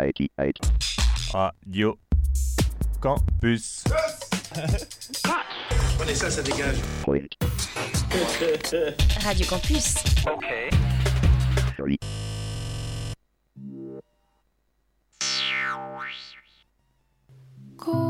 88. Radio Campus. Prenez ça, ça dégage. Point Radio Campus. three.「声を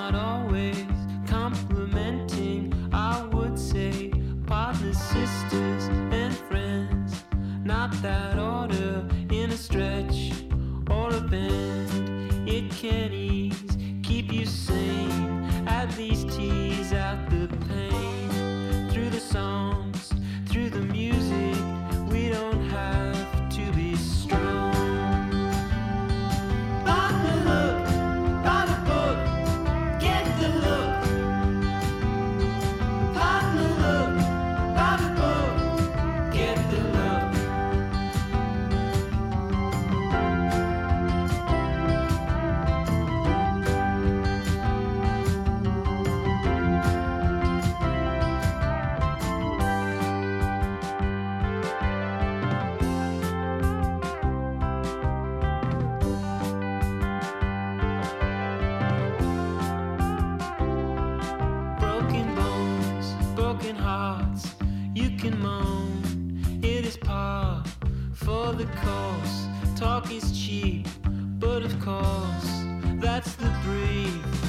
not all. Talk is cheap, but of course, that's the brief.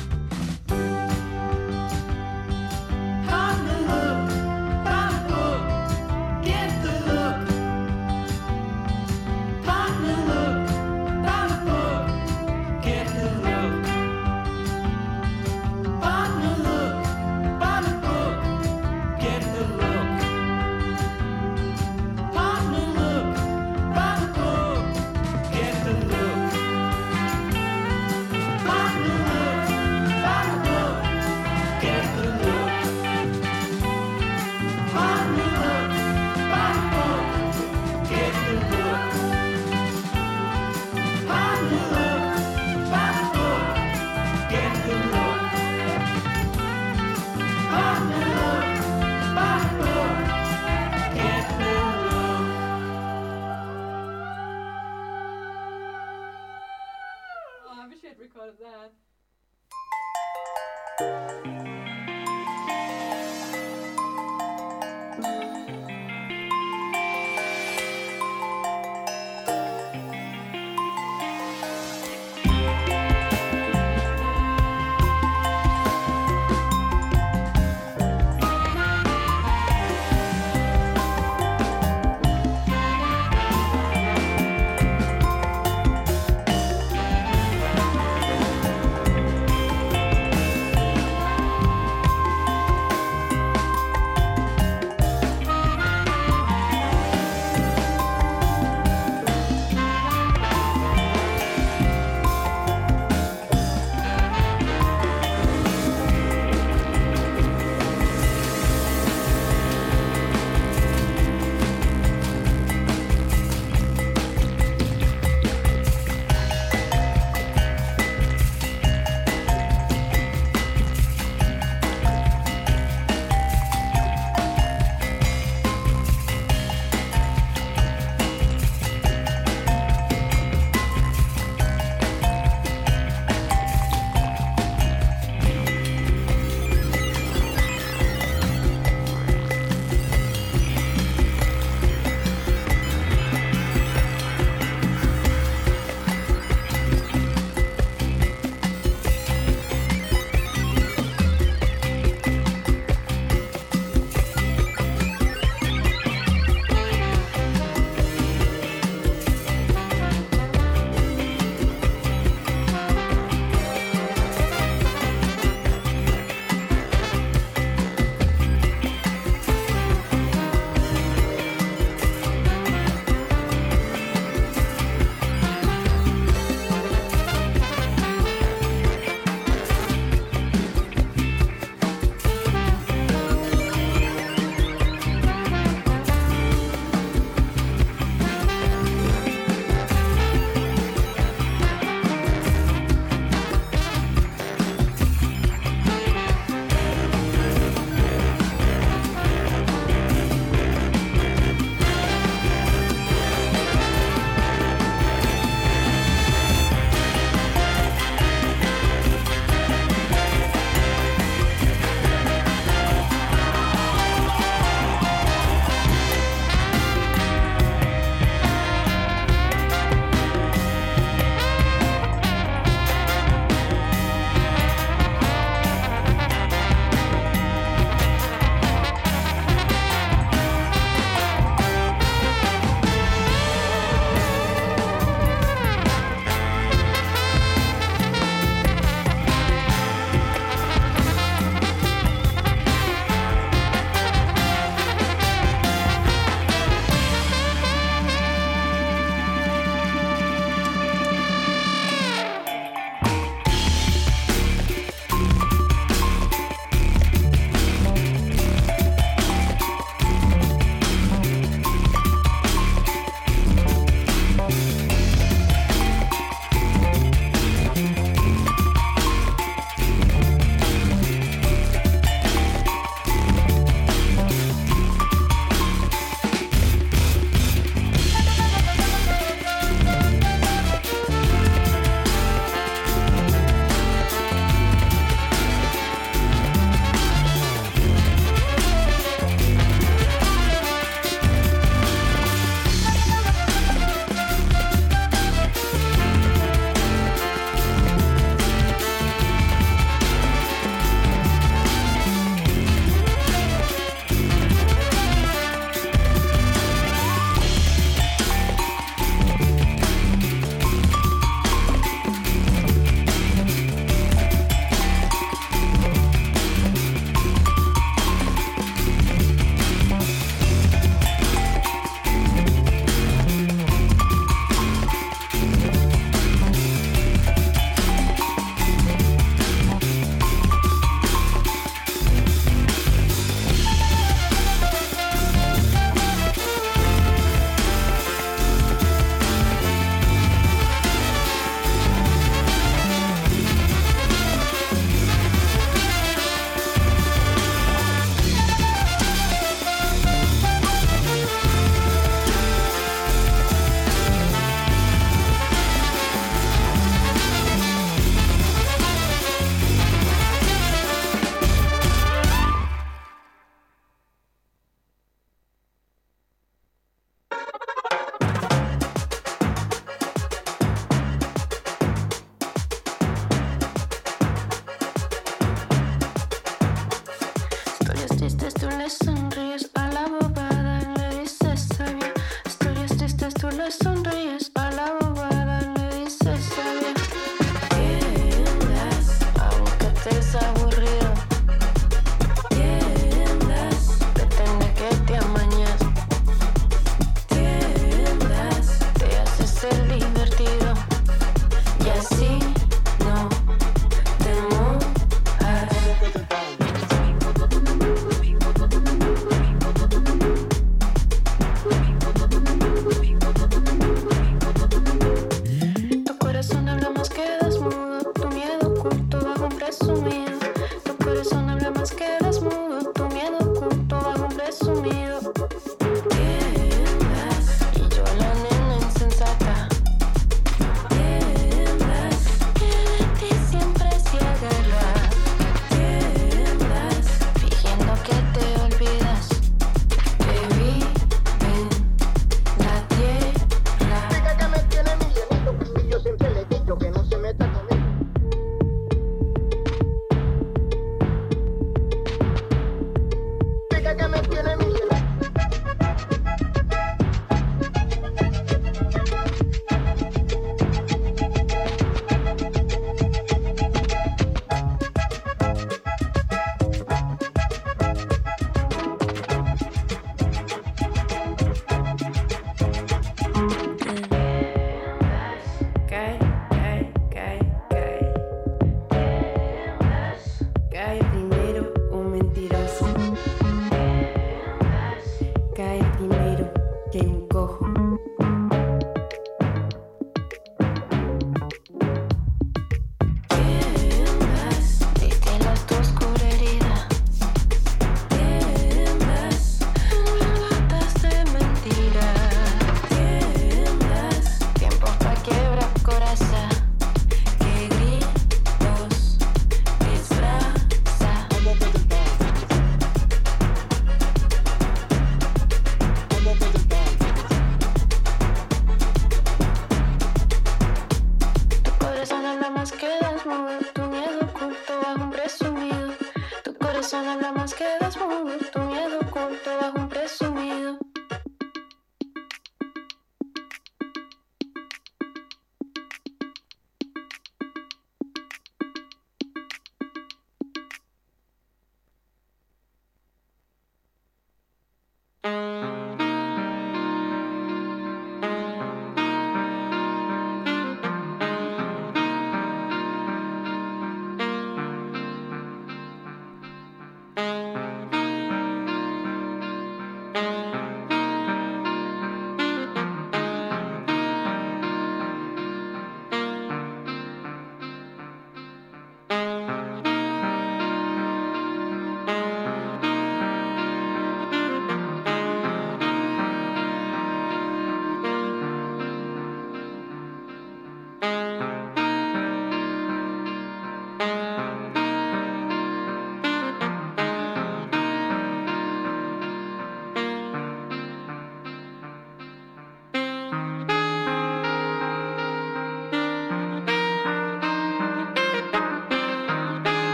Bye.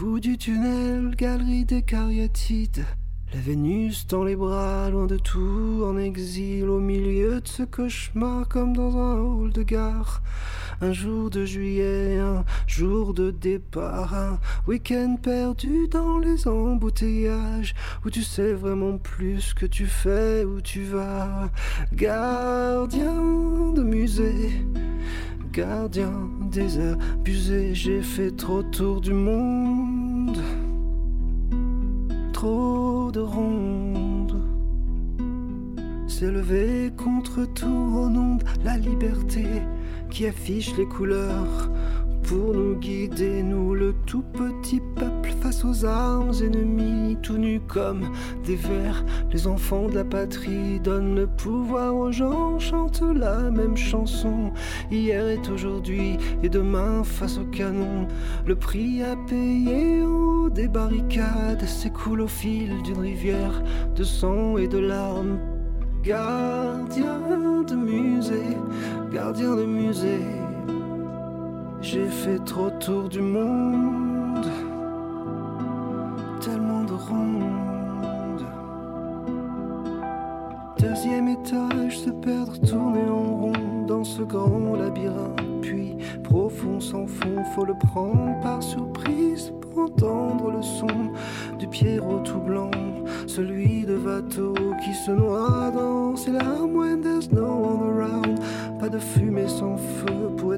Bout du tunnel, galerie des cariatides. La Vénus dans les bras, loin de tout, en exil, au milieu de ce cauchemar, comme dans un hall de gare. Un jour de juillet, un jour de départ, un week-end perdu dans les embouteillages, où tu sais vraiment plus ce que tu fais, où tu vas. Gardien de musée, gardien désabusé, j'ai fait trop tour du monde trop de rondes. S'élever contre tout au nom la liberté qui affiche les couleurs pour nous guider, nous le tout petit peuple face aux armes ennemies, tout nus comme des vers. Les enfants de la patrie donnent le pouvoir aux gens, chantent la même chanson. Hier est aujourd'hui et demain face au canon. Le prix à payer au des barricades s'écoule au fil d'une rivière de sang et de larmes. Gardien de musée, gardien de musée. J'ai fait trop tour du monde, tellement de rondes. Deuxième étage, se perdre, tourner en rond dans ce grand labyrinthe. Puis profond sans fond, faut le prendre par surprise pour entendre le son du Pierrot tout blanc, celui de Watteau qui se noie dans ses larmes when there's no one around. Pas de fumée sans feu pour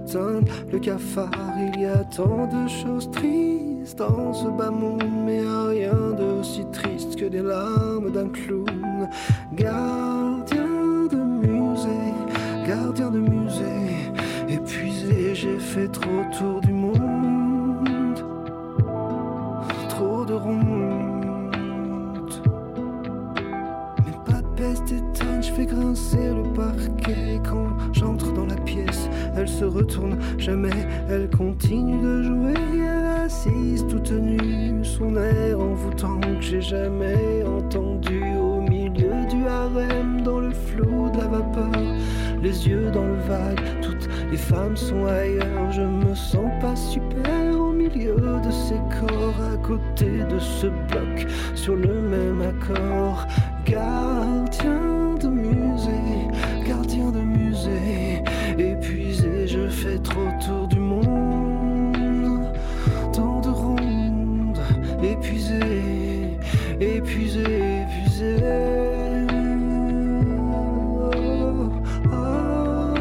le cafard. Il y a tant de choses tristes dans ce bas monde, mais rien de si triste que des larmes d'un clown. Gardien de musée, gardien de musée, épuisé, j'ai fait trop tour du retourne jamais, elle continue de jouer. Elle assise toute nue, son air envoûtant que j'ai jamais entendu au milieu du harem, dans le flot de la vapeur. Les yeux dans le vague, toutes les femmes sont ailleurs. Je me sens pas super au milieu de ces corps, à côté de ce bloc, sur le même accord. Je fais trop tour du monde. Tant de rondes, épuisé, épuisé, épuisé. Oh, oh,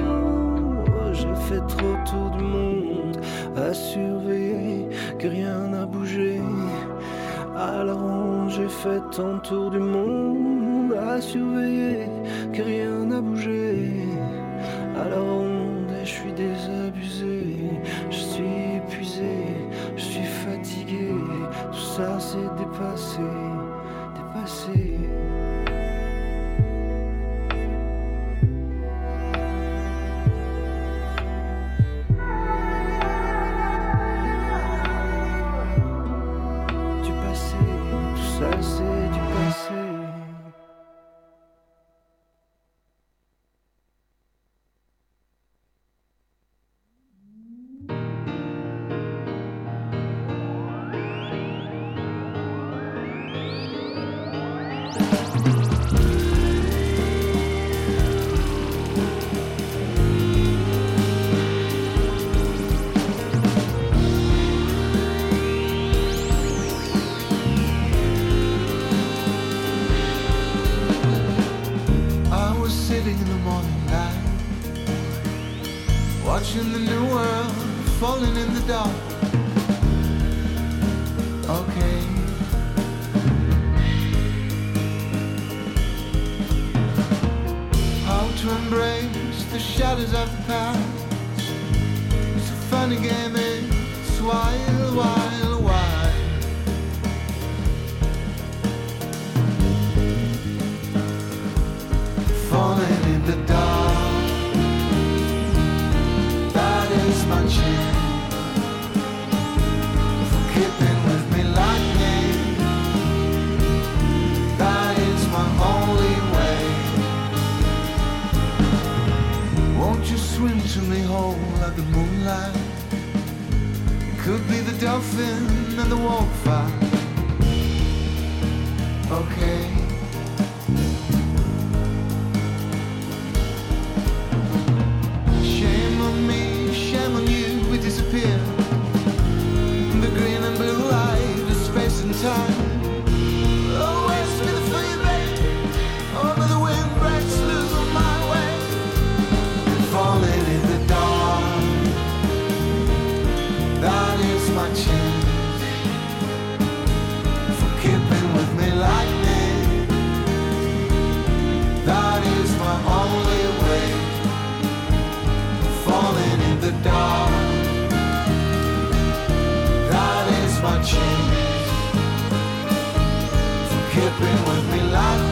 j'ai fait trop tour du monde à surveiller que rien n'a bougé. Ronde, j'ai fait tant tour du monde à surveiller que rien n'a bougé. Et je suis désabusé, je suis épuisé, je suis fatigué. Tout ça c'est dépassé, dépassé. Could be the dolphin and the wolf. Okay. Shame on me, shame on you, we disappear. The green and blue light is space and time. happen when we lock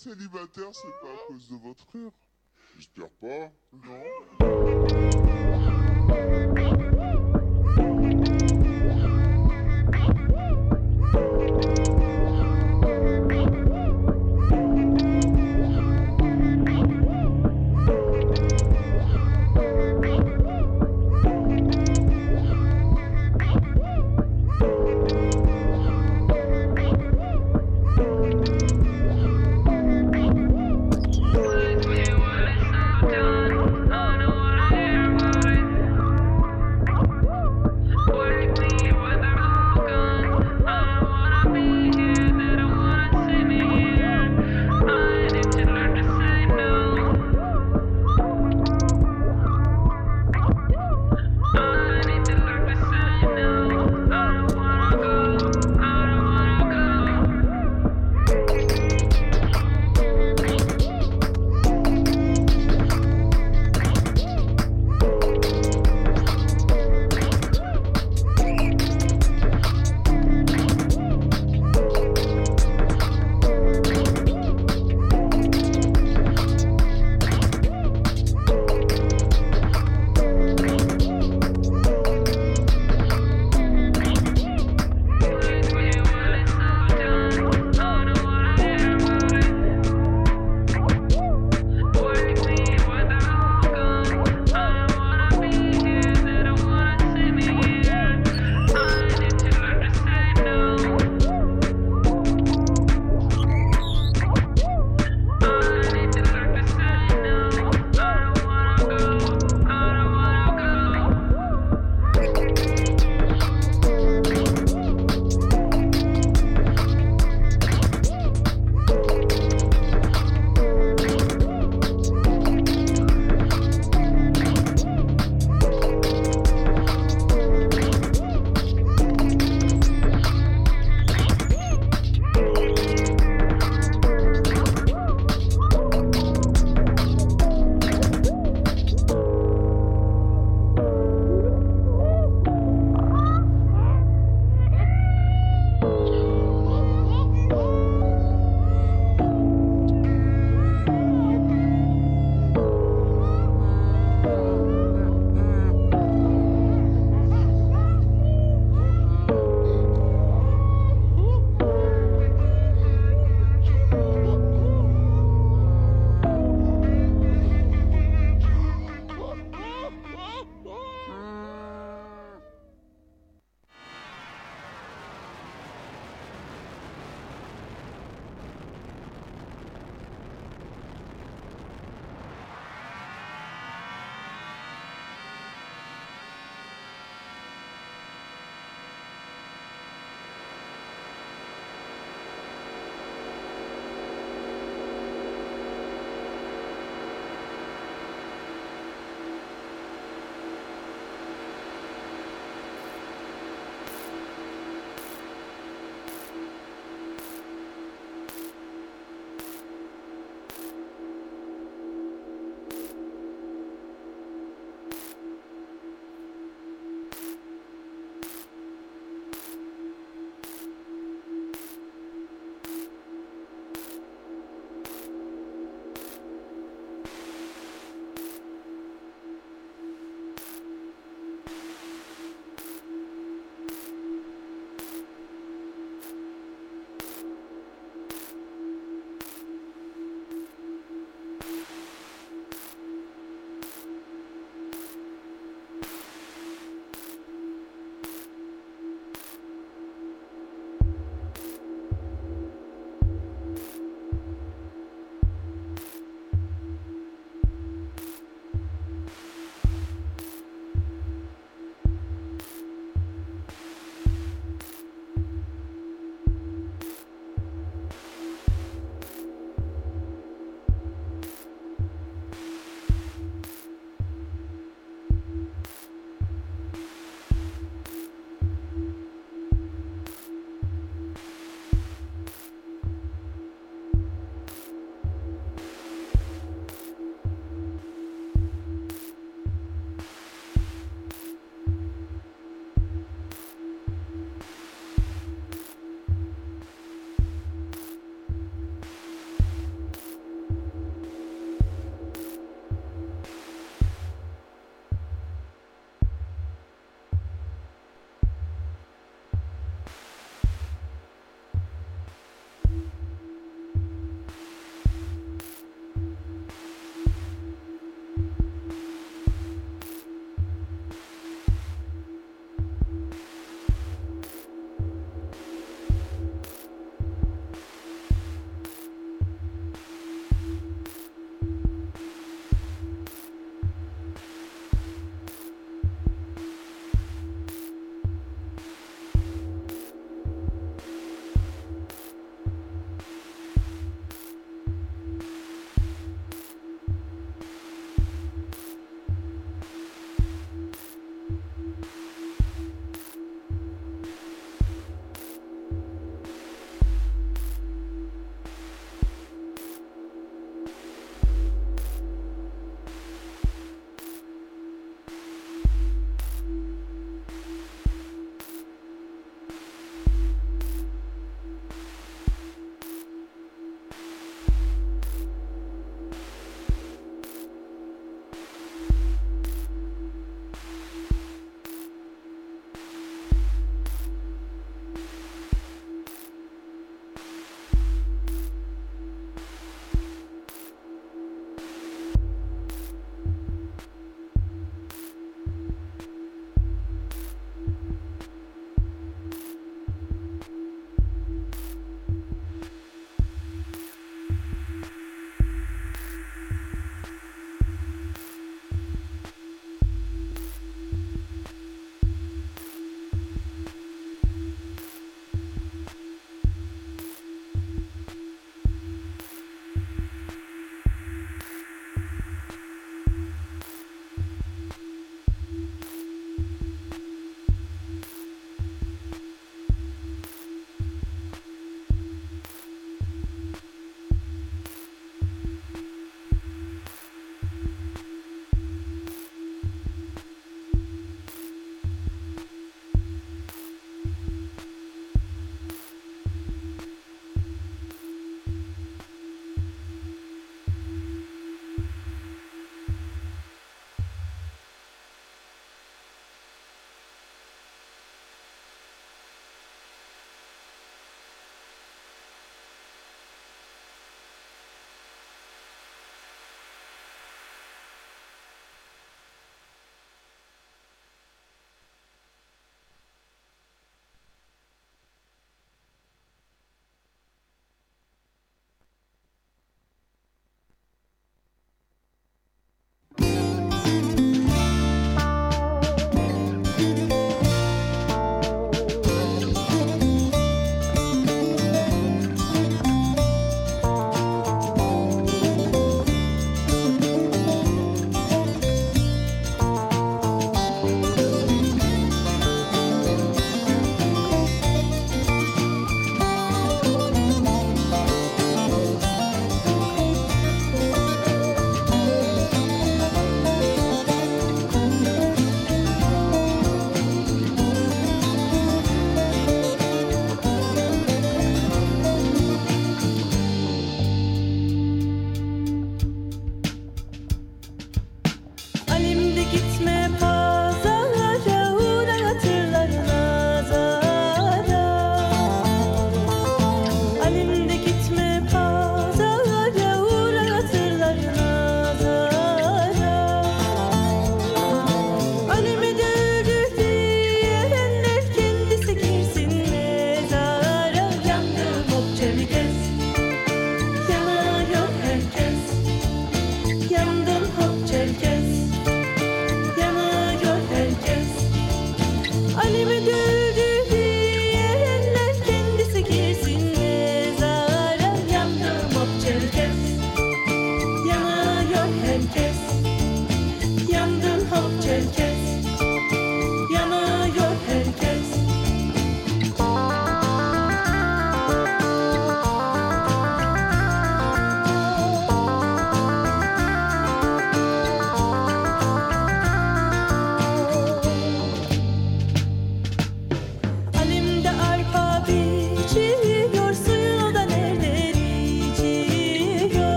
célibataire, c'est pas à cause de votre frère J'espère pas, non.